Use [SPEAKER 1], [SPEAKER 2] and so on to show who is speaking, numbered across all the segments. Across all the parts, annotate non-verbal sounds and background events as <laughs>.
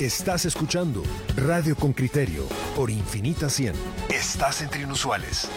[SPEAKER 1] Estás escuchando Radio con Criterio por Infinita 100. Estás entre inusuales.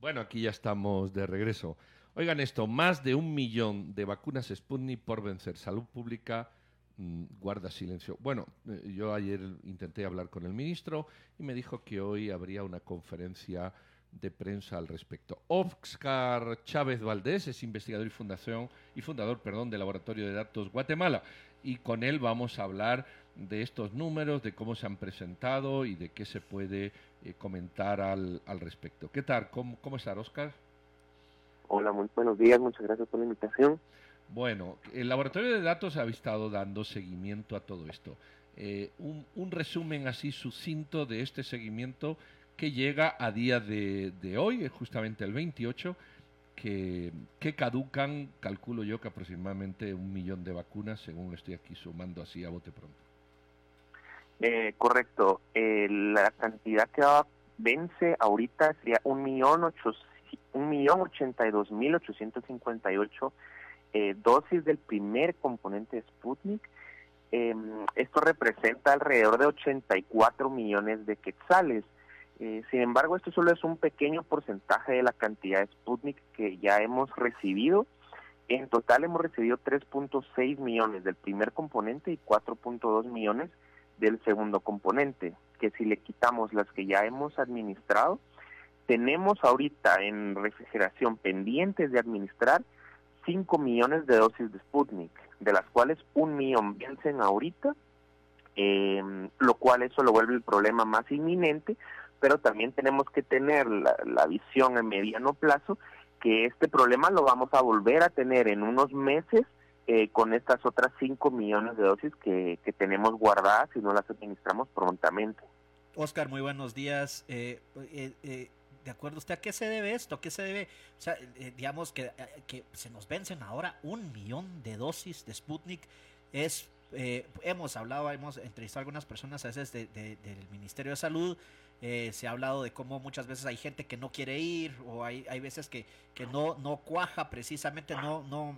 [SPEAKER 2] Bueno, aquí ya estamos de regreso. Oigan esto, más de un millón de vacunas Sputnik por vencer. Salud Pública mm, guarda silencio. Bueno, eh, yo ayer intenté hablar con el ministro y me dijo que hoy habría una conferencia de prensa al respecto. Oscar Chávez Valdés es investigador y, fundación, y fundador perdón, del Laboratorio de Datos Guatemala y con él vamos a hablar de estos números, de cómo se han presentado y de qué se puede eh, comentar al, al, respecto. ¿Qué tal? ¿Cómo, ¿Cómo estás, Oscar?
[SPEAKER 3] Hola, muy buenos días, muchas gracias por la invitación.
[SPEAKER 2] Bueno, el Laboratorio de Datos ha estado dando seguimiento a todo esto. Eh, un, un resumen así sucinto de este seguimiento que llega a día de, de hoy, justamente el 28, que, que, caducan, calculo yo que aproximadamente un millón de vacunas, según estoy aquí sumando así a bote pronto.
[SPEAKER 3] Eh, correcto. Eh, la cantidad que vence ahorita sería un millón ocho, un millón ochenta y dos mil ochocientos cincuenta y ocho eh, dosis del primer componente Sputnik. Eh, esto representa alrededor de 84 millones de quetzales. Eh, sin embargo, esto solo es un pequeño porcentaje de la cantidad de Sputnik que ya hemos recibido. En total hemos recibido 3.6 millones del primer componente y 4.2 millones del segundo componente, que si le quitamos las que ya hemos administrado, tenemos ahorita en refrigeración pendientes de administrar 5 millones de dosis de Sputnik, de las cuales un millón vencen ahorita, eh, lo cual eso lo vuelve el problema más inminente, pero también tenemos que tener la, visión a mediano plazo que este problema lo vamos a volver a tener en unos meses eh, con estas otras 5 millones de dosis que, tenemos guardadas y no las administramos prontamente.
[SPEAKER 4] Oscar, muy buenos días. Eh, eh, ¿De acuerdo usted a qué se debe esto? ¿A qué se debe? O sea, digamos que, que se nos vencen ahora un millón de dosis de Sputnik. Es, hemos hablado, hemos entrevistado a algunas personas a veces de, de, del Ministerio de Salud. se ha hablado de cómo muchas veces hay gente que no quiere ir o hay, hay veces que, que no, no cuaja precisamente, no, no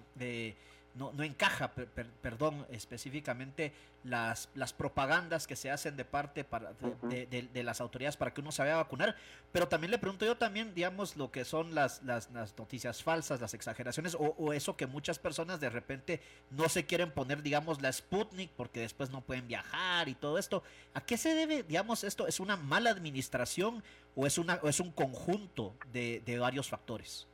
[SPEAKER 4] no, no encaja, per, per, perdón, específicamente las, las propagandas que se hacen de parte para, de, uh -huh. de, de, de, las autoridades para que uno se vaya a vacunar. Pero también le pregunto yo también, digamos, lo que son las, las, las noticias falsas, las exageraciones, o, o, eso que muchas personas de repente no se quieren poner, digamos, la Sputnik porque después no pueden viajar y todo esto. ¿A qué se debe, digamos, esto? ¿Es una mala administración o es, una, o es un conjunto de, de varios factores?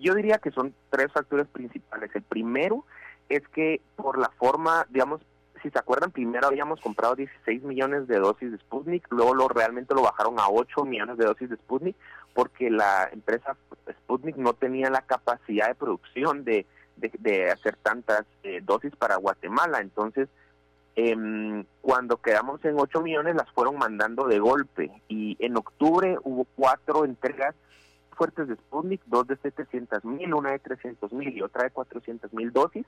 [SPEAKER 3] Yo diría que son tres factores principales. El primero es que por la forma, digamos, si se acuerdan, primero habíamos comprado 16 millones de dosis de Sputnik, luego lo realmente lo bajaron a 8 millones de dosis de Sputnik porque la empresa Sputnik no tenía la capacidad de producción de, de, de hacer tantas eh, dosis para Guatemala. Entonces, eh, cuando quedamos en 8 millones las fueron mandando de golpe y en octubre hubo cuatro entregas fuertes de Sputnik, dos de 700 mil, una de 300 mil y otra de 400 mil dosis,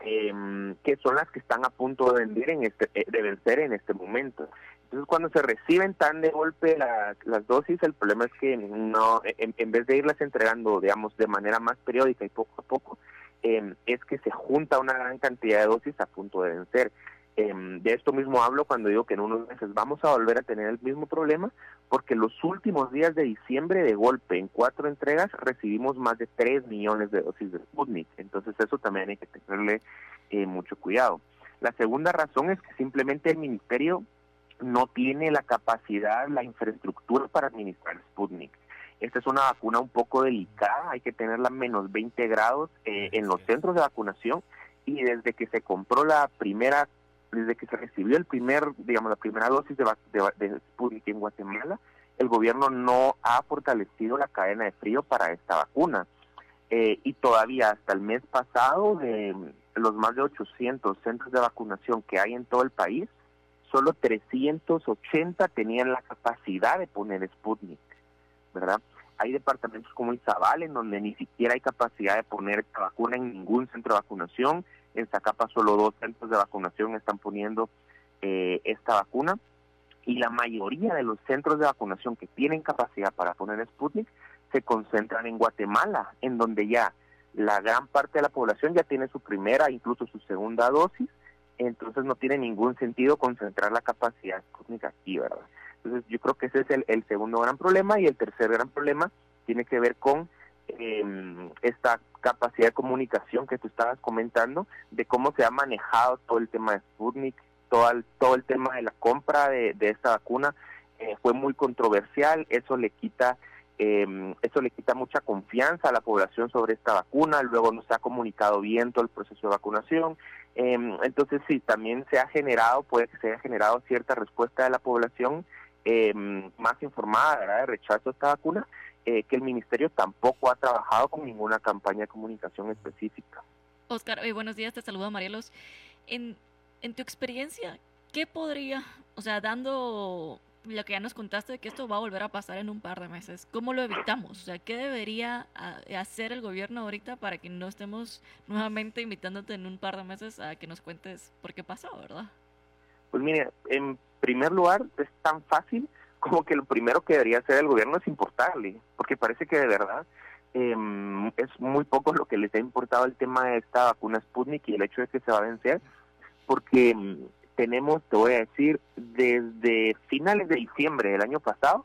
[SPEAKER 3] eh, que son las que están a punto de vender en este, de vencer en este momento. Entonces, cuando se reciben tan de golpe la, las dosis, el problema es que no, en, en, vez de irlas entregando, digamos, de manera más periódica y poco a poco, eh, es que se junta una gran cantidad de dosis a punto de vencer. Eh, de esto mismo hablo cuando digo que en unos meses vamos a volver a tener el mismo problema, porque los últimos días de diciembre, de golpe, en cuatro entregas, recibimos más de 3 millones de dosis de Sputnik. Entonces, eso también hay que tenerle eh, mucho cuidado. La segunda razón es que simplemente el ministerio no tiene la capacidad, la infraestructura para administrar Sputnik. Esta es una vacuna un poco delicada, hay que tenerla a menos 20 grados eh, en los centros de vacunación y desde que se compró la primera desde que se recibió el primer, digamos, la primera dosis de, de, de Sputnik en Guatemala, el gobierno no ha fortalecido la cadena de frío para esta vacuna. Eh, y todavía hasta el mes pasado, de los más de 800 centros de vacunación que hay en todo el país, solo 380 tenían la capacidad de poner Sputnik, ¿verdad? Hay departamentos como Izabal en donde ni siquiera hay capacidad de poner esta vacuna en ningún centro de vacunación, en Zacapa solo dos centros de vacunación están poniendo eh, esta vacuna. Y la mayoría de los centros de vacunación que tienen capacidad para poner Sputnik se concentran en Guatemala, en donde ya la gran parte de la población ya tiene su primera, incluso su segunda dosis, entonces no tiene ningún sentido concentrar la capacidad Sputnik aquí, ¿verdad? Entonces yo creo que ese es el, segundo gran problema y el tercer gran problema tiene que ver con em, esta capacidad de comunicación que tú estabas comentando, de cómo se ha manejado todo el tema de Sputnik, todo el, todo el tema de la compra de, esta vacuna, eh, fue muy controversial, eso le quita eh, eso le quita mucha confianza a la población sobre esta vacuna, luego no se ha comunicado bien todo el proceso de vacunación, em, entonces sí, también se ha generado, puede que se haya generado cierta respuesta de la población em, más informada ¿verdad? de rechazo a esta vacuna, eh, que el ministerio tampoco ha trabajado con ninguna campaña de comunicación específica.
[SPEAKER 5] Oscar, eh, buenos días, te saludo Marielos. En, en tu experiencia, ¿qué podría, o sea, dando lo que ya nos contaste de que esto va a volver a pasar en un par de meses. ¿Cómo lo evitamos? O sea, ¿qué debería hacer el gobierno ahorita para que no estemos nuevamente invitándote en un par de meses a que nos cuentes por qué pasó, verdad?
[SPEAKER 3] Pues mire, en primer lugar es tan fácil como que lo primero que debería hacer el gobierno es importarle, porque parece que de verdad em, es muy poco lo que les ha importado el tema de esta vacuna Sputnik y el hecho de que se va a vencer, porque em, tenemos, te voy a decir, desde finales de diciembre del año pasado,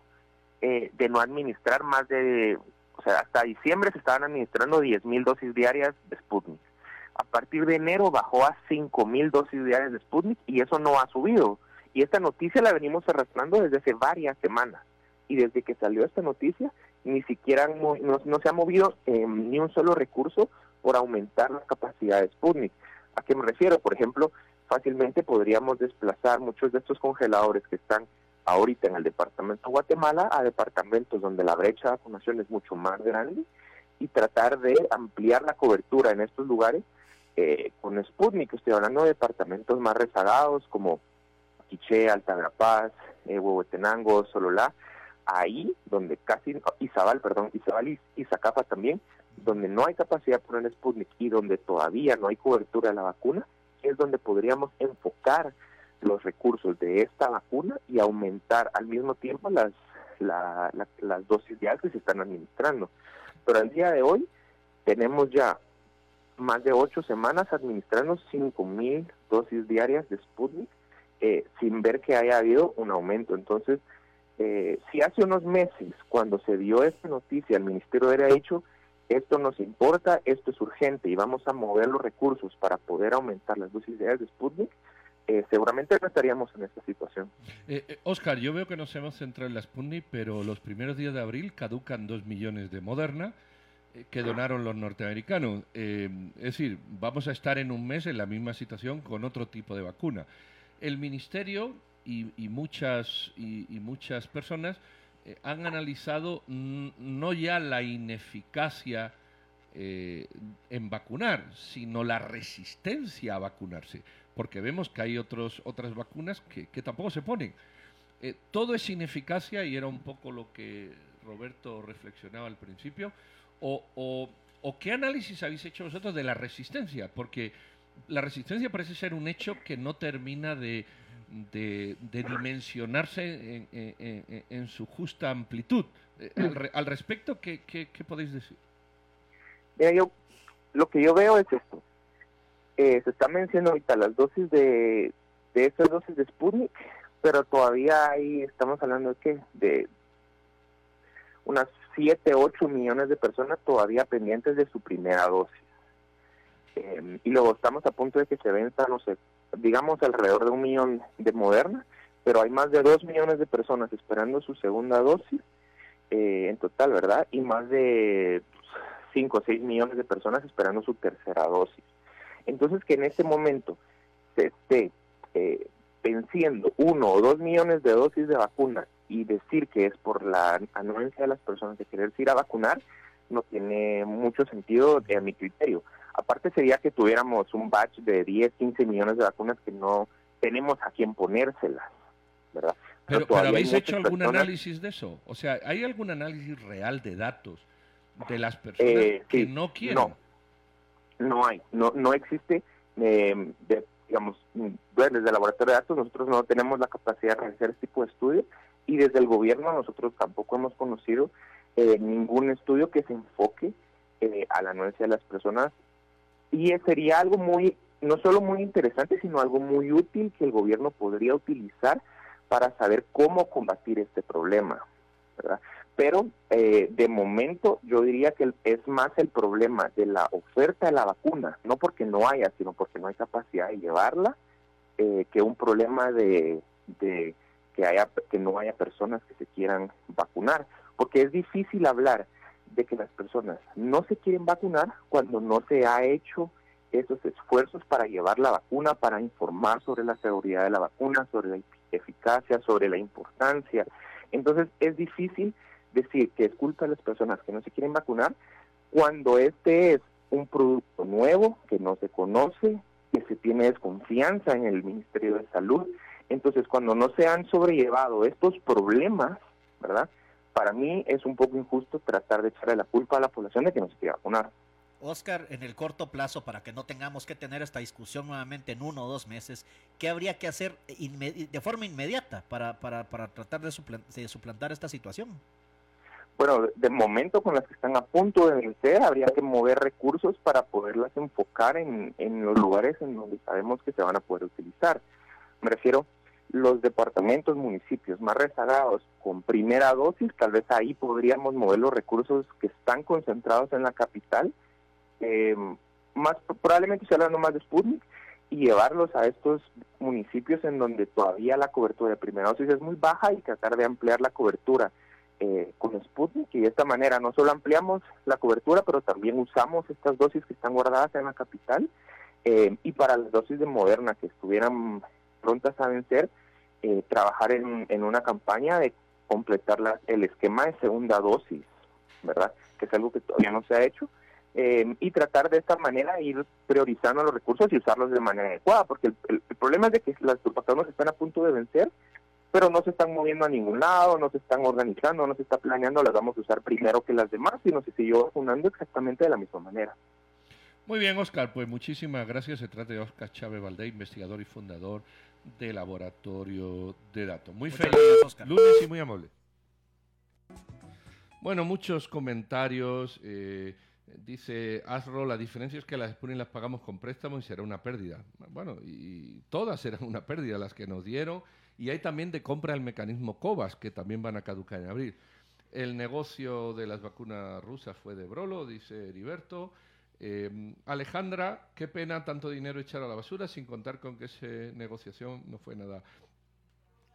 [SPEAKER 3] eh, de no administrar más de, o sea, hasta diciembre se estaban administrando 10.000 dosis diarias de Sputnik. A partir de enero bajó a 5.000 dosis diarias de Sputnik y eso no ha subido. Y esta noticia la venimos arrastrando desde hace varias semanas. Y desde que salió esta noticia, ni siquiera no, se ha movido em, ni un solo recurso por aumentar la capacidad de Sputnik. ¿A qué me refiero? Por ejemplo, fácilmente podríamos desplazar muchos de estos congeladores que están ahorita en el departamento de Guatemala a departamentos donde la brecha de vacunación es mucho más grande y tratar de ampliar la cobertura en estos lugares eh, con Sputnik. Estoy hablando de departamentos más rezagados como Quiché, Altagrapaz, eh, Huehuetenango, Sololá, ahí donde casi, Izabal, perdón, Izabal y Izacapa también, donde no hay capacidad de poner Sputnik y donde todavía no hay cobertura de la vacuna, es donde podríamos enfocar los recursos de esta vacuna y aumentar al mismo tiempo las, las dosis diarias que se están administrando. Pero al día de hoy tenemos ya más de ocho semanas administrando cinco mil dosis diarias de Sputnik eh, sin ver que haya habido un aumento. Entonces, eh, si hace unos meses, cuando se dio esta noticia, el ministerio hubiera dicho esto nos importa, esto es urgente y vamos a mover los recursos para poder aumentar las dosis de Sputnik, eh, seguramente no estaríamos en esta situación.
[SPEAKER 2] Eh, eh, Oscar, yo veo que nos hemos centrado en la Sputnik, pero los primeros días de abril caducan dos millones de Moderna que donaron los norteamericanos. es decir, vamos a estar en un mes en la misma situación con otro tipo de vacuna. El ministerio y, muchas, y muchas personas eh, han analizado no ya la ineficacia eh, en vacunar, sino la resistencia a vacunarse, porque vemos que hay otros, otras vacunas que, tampoco se ponen. Eh, todo es ineficacia y era un poco lo que Roberto reflexionaba al principio. O, o, qué análisis habéis hecho vosotros de la resistencia? Porque la resistencia parece ser un hecho que no termina de, de, dimensionarse en, su justa amplitud. Eh, al, respecto, ¿qué, ¿qué, podéis decir?
[SPEAKER 3] Mira, yo lo que yo veo es esto. Eh, se está mencionando ahorita las dosis de, de esas dosis de Sputnik, pero todavía ahí estamos hablando de qué? De unas 7, 8 millones de personas todavía pendientes de su primera dosis. Eh, y luego estamos a punto de que se venza, no sé, digamos alrededor de un millón de Moderna, pero hay más de dos millones de personas esperando su segunda dosis eh, en total, ¿verdad? Y más de cinco o seis millones de personas esperando su tercera dosis. Entonces que en este momento se esté eh, venciendo uno o dos millones de dosis de vacuna y decir que es por la anuencia de las personas de querer ir a vacunar, no tiene mucho sentido a mi criterio. Aparte sería que tuviéramos un batch de 10, 15 millones de vacunas que no tenemos a quién ponérselas, ¿verdad?
[SPEAKER 2] Pero, ¿habéis hecho algún análisis de eso? O sea, ¿hay algún análisis real de datos de las personas eh, que no quieren?
[SPEAKER 3] No, no hay, no, no existe. Eh, digamos, desde el laboratorio de datos nosotros no tenemos la capacidad de realizar este tipo de estudios y desde el gobierno nosotros tampoco hemos conocido eh, ningún estudio que se enfoque eh, a la anuencia de las personas y sería algo muy, no solo muy interesante, sino algo muy útil que el gobierno podría utilizar para saber cómo combatir este problema, ¿verdad? Pero eh, de momento yo diría que es más el problema de la oferta de la vacuna, no porque no haya, sino porque no hay capacidad de llevarla, eh, que un problema de, de que haya que no haya personas que se quieran vacunar, porque es difícil hablar de que las personas no se quieren vacunar cuando no se ha hecho esos esfuerzos para llevar la vacuna, para informar sobre la seguridad de la vacuna, sobre la eficacia, sobre la importancia. Entonces es difícil decir que es culpa de las personas que no se quieren vacunar cuando este es un producto nuevo que no se conoce, que se tiene desconfianza en el Ministerio de Salud. Entonces, cuando no se han sobrellevado estos problemas, ¿verdad? Para mí es un poco injusto tratar de echarle la culpa a la población de que no se quiera vacunar.
[SPEAKER 4] Oscar, en el corto plazo, para que no tengamos que tener esta discusión nuevamente en uno o dos meses, ¿qué habría que hacer de forma inmediata para, para, para tratar de suplantar esta situación?
[SPEAKER 3] bueno, de momento con las que están a punto de vencer, habría que mover recursos para poderlas enfocar en, en los lugares en donde sabemos que se van a poder utilizar. Me refiero los departamentos, municipios más rezagados con primera dosis, tal vez ahí podríamos mover los recursos que están concentrados en la capital, eh, más probablemente se hablando más de Sputnik, y llevarlos a estos municipios en donde todavía la cobertura de primera dosis es muy baja y tratar de ampliar la cobertura eh, con Sputnik. Y de esta manera no solo ampliamos la cobertura, pero también usamos estas dosis que están guardadas en la capital eh, y para las dosis de Moderna que estuvieran prontas a vencer, eh, trabajar en, una campaña de completar el esquema de segunda dosis, ¿verdad? Que es algo que todavía no se ha hecho. y tratar de esta manera ir priorizando los recursos y usarlos de manera adecuada, porque el, problema es de que las vacunas están a punto de vencer pero no se están moviendo a ningún lado, no se están organizando, no se está planeando, las vamos a usar primero que las demás, sino se siguió vacunando exactamente de la misma manera.
[SPEAKER 2] Muy bien, Oscar, pues muchísimas gracias. Se trata de Oscar Chávez Valdés, investigador y fundador de Laboratorio de Datos. Muy feliz Oscar. lunes y muy amable. Bueno, muchos comentarios. Eh, dice Asro, la diferencia es que las Sputnik las pagamos con préstamo y será una pérdida. Bueno, y todas serán una pérdida las que nos dieron y hay también de compra el mecanismo COVAS, que también van a caducar en abril. El negocio de las vacunas rusas fue de Brolo, dice Heriberto. Eh, Alejandra, qué pena tanto dinero echar a la basura sin contar con que esa negociación no fue nada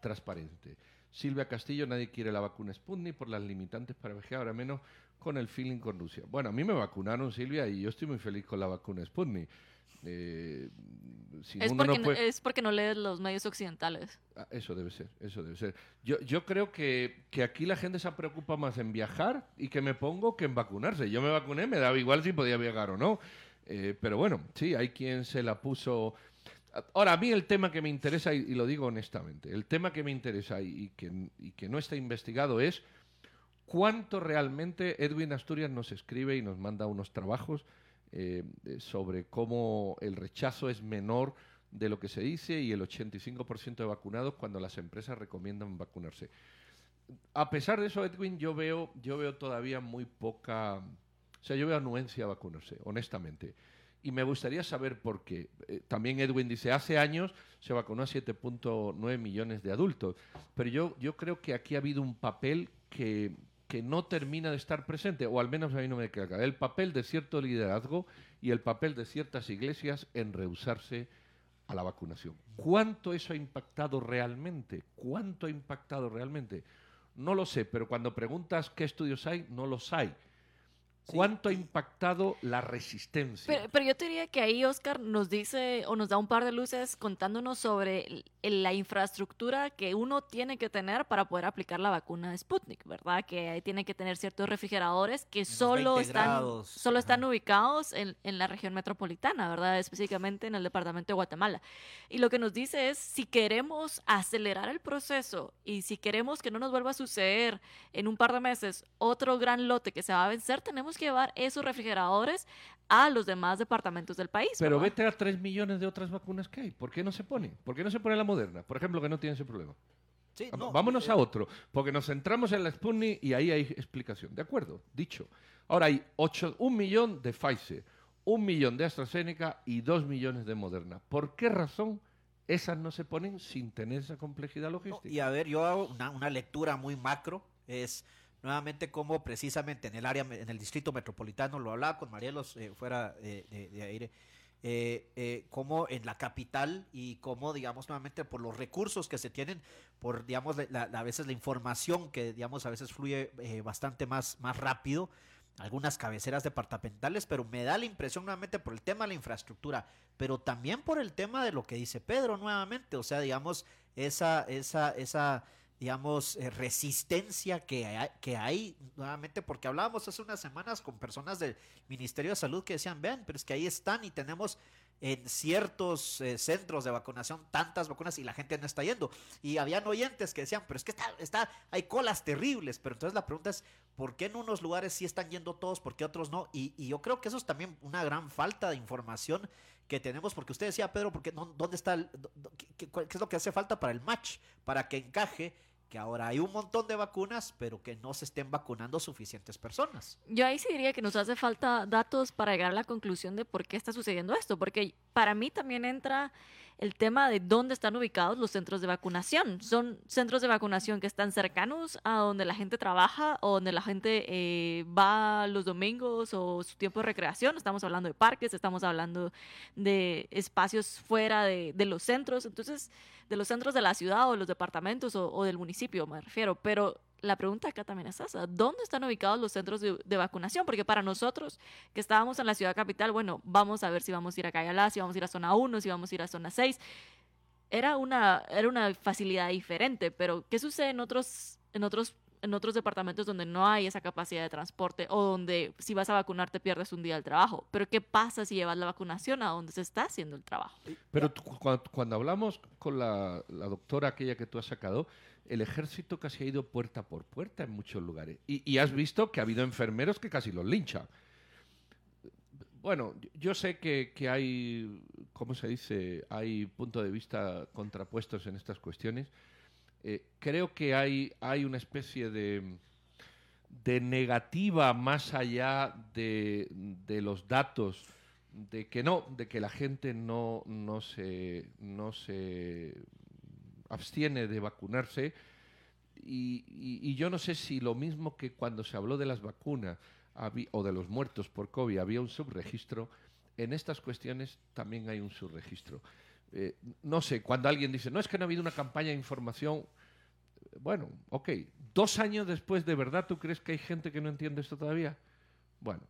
[SPEAKER 2] transparente. Silvia Castillo, nadie quiere la vacuna Sputnik por las limitantes para viajar, ahora menos con el feeling con Rusia. Bueno, a mí me vacunaron, Silvia, y yo estoy muy feliz con la vacuna Sputnik.
[SPEAKER 5] Eh, es, porque, no es porque no lees los medios occidentales.
[SPEAKER 2] Ah, eso debe ser, eso debe ser. Yo, yo creo que, que, aquí la gente se preocupa más en viajar y que me pongo que en vacunarse. Yo me vacuné, me daba igual si podía viajar o no. Eh, pero bueno, sí, hay quien se la puso... Ahora, a mí el tema que me interesa, y, lo digo honestamente, el tema que me interesa y, que, y que no está investigado es cuánto realmente Edwin Asturias nos escribe y nos manda unos trabajos eh, sobre cómo el rechazo es menor de lo que se dice y el 85% de vacunados cuando las empresas recomiendan vacunarse. A pesar de eso, Edwin, yo veo, yo veo todavía muy poca, o sea, yo veo anuencia a vacunarse, honestamente. Y me gustaría saber por qué. Eh, también Edwin dice, hace años se vacunó a 7.9 millones de adultos, pero yo, yo creo que aquí ha habido un papel que, que no termina de estar presente, o al menos a mí no me queda el papel de cierto liderazgo y el papel de ciertas iglesias en rehusarse a la vacunación. ¿Cuánto eso ha impactado realmente? ¿Cuánto ha impactado realmente? No lo sé, pero cuando preguntas qué estudios hay, no los hay. ¿Cuánto ha impactado la resistencia?
[SPEAKER 5] Pero, yo te diría que ahí Oscar nos dice o nos da un par de luces contándonos sobre la infraestructura que uno tiene que tener para poder aplicar la vacuna de Sputnik, ¿verdad? Que ahí tiene que tener ciertos refrigeradores que solo están, solo están ubicados en, en, la región metropolitana, ¿verdad? Específicamente en el departamento de Guatemala. Y lo que nos dice es, si queremos acelerar el proceso y si queremos que no nos vuelva a suceder en un par de meses otro gran lote que se va a vencer, tenemos tenemos que llevar esos refrigeradores a los demás departamentos del país.
[SPEAKER 2] Pero
[SPEAKER 5] ¿verdad?
[SPEAKER 2] vete a 3 millones de otras vacunas que hay. ¿Por qué no se pone? ¿Por qué no se pone la moderna? Por ejemplo, que no tiene ese problema.
[SPEAKER 4] Sí, no,
[SPEAKER 2] Vámonos
[SPEAKER 4] eh,
[SPEAKER 2] a otro, porque nos centramos en la Sputnik y ahí hay explicación. De acuerdo, dicho. Ahora hay ocho- un millón de Pfizer, un millón de AstraZeneca y dos millones de Moderna. ¿Por qué razón esas no se ponen sin tener esa complejidad
[SPEAKER 4] No,
[SPEAKER 2] logística?
[SPEAKER 4] y a ver, yo hago una, una lectura muy macro, es nuevamente cómo precisamente en el área, en el distrito metropolitano, lo hablaba con Marielos eh, fuera de, aire, eh, eh, cómo en la capital y cómo, digamos, nuevamente por los recursos que se tienen, por, digamos, la- a veces la información que, digamos, a veces fluye eh, bastante más, más rápido, algunas cabeceras departamentales, pero me da la impresión nuevamente por el tema de la infraestructura, pero también por el tema de lo que dice Pedro nuevamente, o sea, digamos, esa, esa, esa, digamos, eh, resistencia que hay, nuevamente, porque hablábamos hace unas semanas con personas del Ministerio de Salud que decían, vean, pero es que ahí están y tenemos en ciertos eh, centros de vacunación tantas vacunas y la gente no está yendo. Y habían oyentes que decían, pero es que está, está, hay colas terribles, pero entonces la pregunta es, ¿por qué en unos lugares sí están yendo todos, por qué otros no? Y, y yo creo que eso es también una gran falta de información que tenemos, porque usted decía, Pedro, porque no, ¿dónde está qué es lo que hace falta para el match, para que encaje que ahora hay un montón de vacunas, pero que no se estén vacunando suficientes personas?
[SPEAKER 5] Yo ahí sí diría que nos hace falta datos para llegar a la conclusión de por qué está sucediendo esto, porque para mí también entra el tema de dónde están ubicados los centros de vacunación. Son centros de vacunación que están cercanos a donde la gente trabaja o donde la gente eh, va los domingos o su tiempo de recreación. Estamos hablando de parques, estamos hablando de espacios fuera de, los centros, entonces de los centros de la ciudad o los departamentos o, o del municipio, me refiero. Pero la pregunta acá también es esa, ¿dónde están ubicados los centros de, vacunación? Porque para nosotros que estábamos en la ciudad capital, bueno, vamos a ver si vamos a ir a Cayalá, si vamos a ir a zona 1, si vamos a ir a zona 6. Era una, era una facilidad diferente, pero ¿qué sucede en otros, en otros en otros departamentos donde no hay esa capacidad de transporte o donde si vas a vacunar te pierdes un día del trabajo. Pero ¿qué pasa si llevas la vacunación a donde se está haciendo el trabajo?
[SPEAKER 2] Pero cuando, hablamos con la doctora aquella que tú has sacado, el ejército casi ha ido puerta por puerta en muchos lugares. Y, has visto que ha habido enfermeros que casi los linchan. Bueno, yo sé que, que hay, ¿cómo se dice? Hay puntos de vista contrapuestos en estas cuestiones. Eh, creo que hay, hay una especie de, de negativa más allá de, de los datos de que no, de que la gente no, no, se, no se abstiene de vacunarse. Y, y- y yo no sé si lo mismo que cuando se habló de las vacunas habí- o de los muertos por COVID había un subregistro, en estas cuestiones también hay un subregistro. Eh, no sé, cuando alguien dice, no es que no ha habido una campaña de información, bueno, ok, dos años después, ¿de verdad tú crees que hay gente que no entiende esto todavía? Bueno,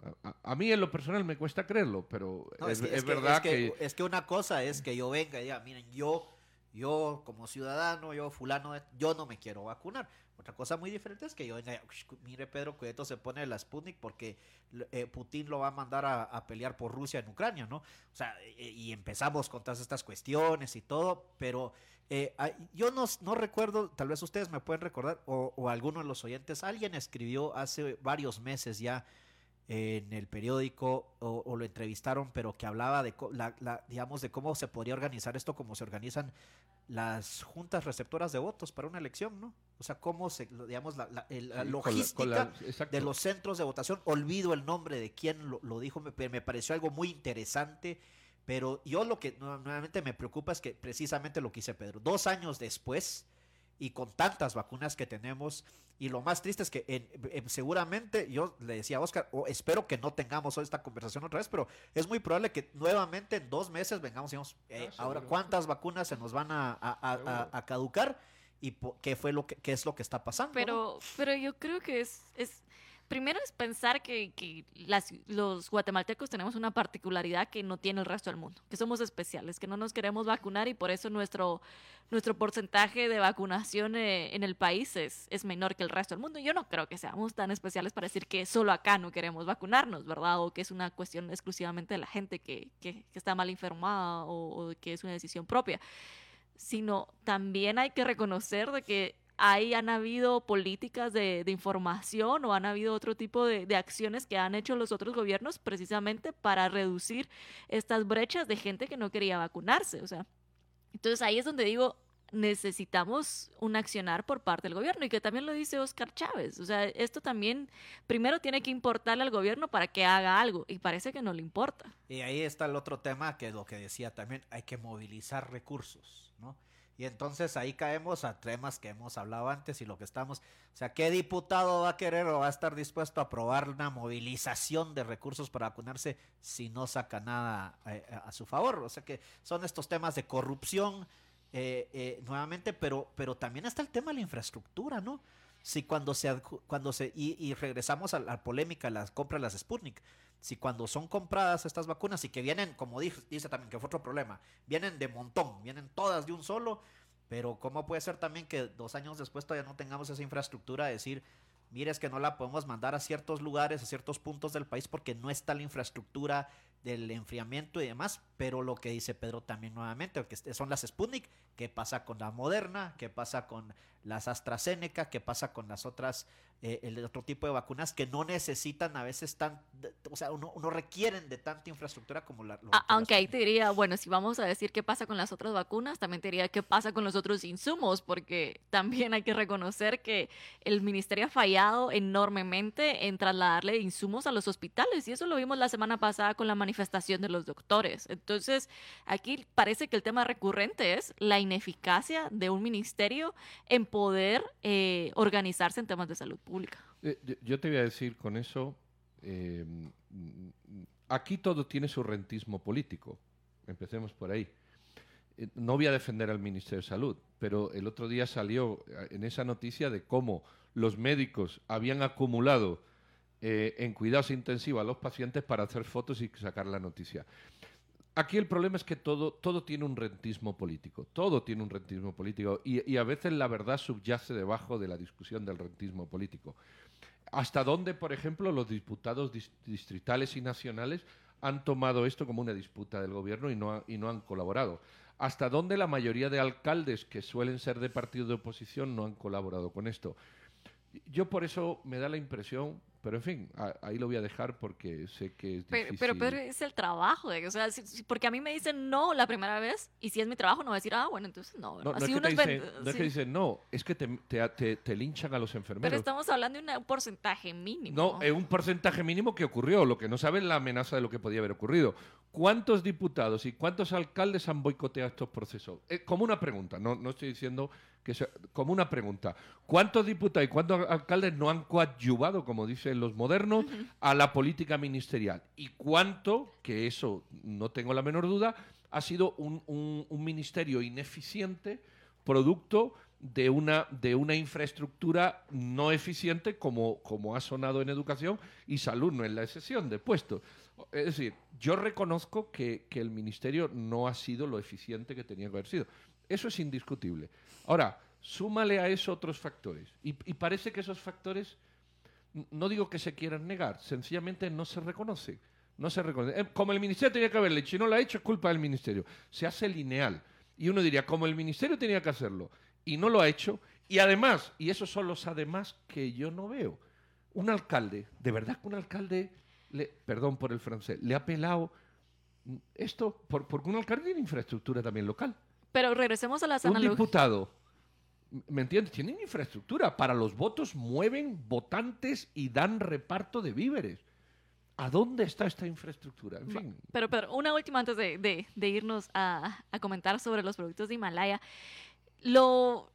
[SPEAKER 2] a, mí en lo personal me cuesta creerlo, pero
[SPEAKER 4] No,
[SPEAKER 2] es,
[SPEAKER 4] que-
[SPEAKER 2] es
[SPEAKER 4] que-
[SPEAKER 2] verdad
[SPEAKER 4] es
[SPEAKER 2] que...
[SPEAKER 4] Es que una cosa es que yo venga y diga, miren, yo, yo como ciudadano, yo fulano, yo no me quiero vacunar. Otra cosa muy diferente es que yo venga, y, "Ush, cu- mire Pedro, Cueto se pone la Sputnik porque eh, Putin lo va a mandar a, a pelear por Rusia en Ucrania, ¿no? O sea, eh, y empezamos con todas estas cuestiones y todo, pero eh, hay- yo no, no recuerdo, tal vez ustedes me pueden recordar, o, o alguno de los oyentes, alguien escribió hace varios meses ya en el periódico o, o lo entrevistaron, pero que hablaba de, la, la- digamos, de cómo se podría organizar esto, cómo se organizan las juntas receptoras de votos para una elección, ¿no? O sea, cómo se, digamos, la, la-
[SPEAKER 2] Sí,
[SPEAKER 4] logística
[SPEAKER 2] con la- exacto.
[SPEAKER 4] de los centros de votación. Olvido el nombre de quién lo, lo dijo, me, me pareció algo muy interesante. Pero yo lo que nu- nuevamente me preocupa es que precisamente lo que dice Pedro, dos años después y con tantas vacunas que tenemos, y lo más triste es que en- en- seguramente, yo le decía a Oscar, o espero que no tengamos hoy esta conversación otra vez, pero es muy probable que nuevamente en dos meses vengamos y digamos, eh,
[SPEAKER 2] Ah,
[SPEAKER 4] ahora cuántas vacunas se nos van a, a- a- a- caducar y po- qué fue lo que qué es lo que está pasando. ¿no?
[SPEAKER 5] Pero, pero yo creo que es, es primero es pensar que, los guatemaltecos tenemos una particularidad que no tiene el resto del mundo, que somos especiales, que no nos queremos vacunar y por eso nuestro, porcentaje de vacunación eh, en el país es, es menor que el resto del mundo. Yo no creo que seamos tan especiales para decir que solo acá no queremos vacunarnos, ¿verdad? O que es una cuestión exclusivamente de la gente que está mal informada o, o que es una decisión propia sino también hay que reconocer de que hay, han habido políticas de, información o han habido otro tipo de, de, acciones que han hecho los otros gobiernos precisamente para reducir estas brechas de gente que no quería vacunarse. O sea, entonces ahí es donde digo, necesitamos un accionar por parte del gobierno y que también lo dice Oscar Chávez. O sea, esto también primero tiene que importarle al gobierno para que haga algo y parece que no le importa.
[SPEAKER 4] Y ahí está el otro tema que es lo que decía también, hay que movilizar recursos, ¿no? Y entonces ahí caemos a temas que hemos hablado antes y lo que estamos, o sea, ¿qué diputado va a querer o va a estar dispuesto a aprobar una movilización de recursos para vacunarse si no saca nada eh, a su favor? O sea que son estos temas de corrupción, eh, eh, nuevamente, pero, pero también está el tema de la infraestructura, ¿no? Si cuando se, cuando se y, regresamos a la polémica, las compras las Sputnik, si cuando son compradas estas vacunas y que vienen, como dice, también que fue otro problema, vienen de montón, vienen todas de un solo, pero ¿cómo puede ser también que dos años después todavía no tengamos esa infraestructura de decir, mire, es que no la podemos mandar a ciertos lugares, a ciertos puntos del país porque no está la infraestructura del enfriamiento y demás, pero lo que dice Pedro también nuevamente, que son las Sputnik, ¿qué pasa con la Moderna? ¿Qué pasa con las AstraZeneca? ¿Qué pasa con las otras eh, el otro tipo de vacunas que no necesitan a veces tan, o sea, no, requieren de tanta infraestructura como la...
[SPEAKER 5] aunque ahí te diría, bueno, si vamos a decir qué pasa con las otras vacunas, también te diría qué pasa con los otros insumos, porque también hay que reconocer que el ministerio ha fallado enormemente en trasladarle insumos a los hospitales, y eso lo vimos la semana pasada con la manifestación de los doctores. Entonces, aquí parece que el tema recurrente es la ineficacia de un ministerio en poder eh, organizarse en temas de salud pública.
[SPEAKER 2] Eh, yo te voy a decir con eso, eh, aquí todo tiene su rentismo político. Empecemos por ahí. Eh, no voy a defender al Ministerio de Salud, pero el otro día salió en esa noticia de cómo los médicos habían acumulado en cuidados intensivos a los pacientes para hacer fotos y sacar la noticia. Aquí el problema es que todo, todo tiene un rentismo político, todo tiene un rentismo político y, a veces la verdad subyace debajo de la discusión del rentismo político. ¿Hasta dónde, por ejemplo, los diputados distritales y nacionales han tomado esto como una disputa del gobierno y no, y no han colaborado? ¿Hasta dónde la mayoría de alcaldes que suelen ser de partido de oposición no han colaborado con esto? Yo por eso me da la impresión, pero en fin, ahí lo voy a dejar porque sé que es
[SPEAKER 5] difícil. Pero, pero, es el trabajo, o sea, porque a mí me dicen no la primera vez y si es mi trabajo no voy a decir, ah, bueno, entonces no.
[SPEAKER 2] No, Así no, es, que dicen, no es que dicen no, es que te, te, te, linchan a los enfermeros.
[SPEAKER 5] Pero estamos hablando de un porcentaje mínimo.
[SPEAKER 2] No, es un porcentaje mínimo que ocurrió, lo que no saben la amenaza de lo que podía haber ocurrido. ¿Cuántos diputados y cuántos alcaldes han boicoteado estos procesos? Eh, como una pregunta, no, no estoy diciendo que como una pregunta, ¿cuántos diputados y cuántos alcaldes no han coadyuvado, como dicen los modernos, a la política ministerial? ¿Y cuánto, que eso no tengo la menor duda, ha sido un, un, ministerio ineficiente, producto de una, de una infraestructura no eficiente, como, como ha sonado en educación y salud, no en la excepción de puestos. Es decir, yo reconozco que, el ministerio no ha sido lo eficiente que tenía que haber sido. Eso es indiscutible. Ahora, súmale a eso otros factores. Y, parece que esos factores, no digo que se quieran negar, sencillamente no se reconocen. No se reconoce. Eh, como el ministerio tenía que haberle hecho y no lo ha hecho, es culpa del ministerio. Se hace lineal. Y uno diría, como el ministerio tenía que hacerlo y no lo ha hecho, y además, y esos son los además que yo no veo, un alcalde, de verdad que un alcalde, le, perdón por el francés, le ha pelado esto, porque un alcalde tiene infraestructura también local.
[SPEAKER 5] Pero regresemos a las analogías.
[SPEAKER 2] Un diputado, ¿me entiendes? Tienen infraestructura. Para los votos mueven votantes y dan reparto de víveres. ¿A dónde está esta infraestructura? En fin.
[SPEAKER 5] Pero, pero una última antes de, irnos a, a, comentar sobre los productos de Himalaya. Lo,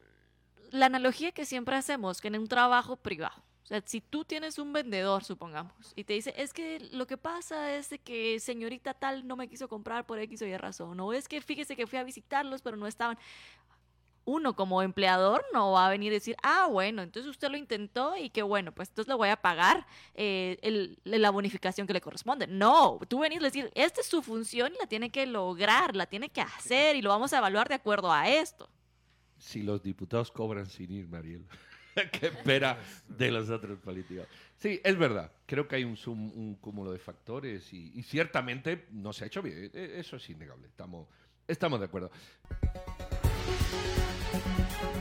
[SPEAKER 5] la analogía que siempre hacemos, que en un trabajo privado, o sea, si tú tienes un vendedor, supongamos, y te dice, es que lo que pasa es que señorita tal no me quiso comprar por X o Y razón, o es que fíjese que fui a visitarlos, pero no estaban. Uno como empleador no va a venir a decir, ah, bueno, entonces usted lo intentó y que bueno, pues entonces le voy a pagar eh, la bonificación que le corresponde. No, tú venís a decir, esta es su función y la tiene que lograr, la tiene que hacer y lo vamos a evaluar de acuerdo a esto.
[SPEAKER 2] Si los diputados cobran sin ir, Mariel. <laughs> que espera de los otros políticos. Sí, es verdad. Creo que hay un, un cúmulo de factores y, ciertamente no se ha hecho bien. E, eso es innegable. Estamos, estamos de acuerdo.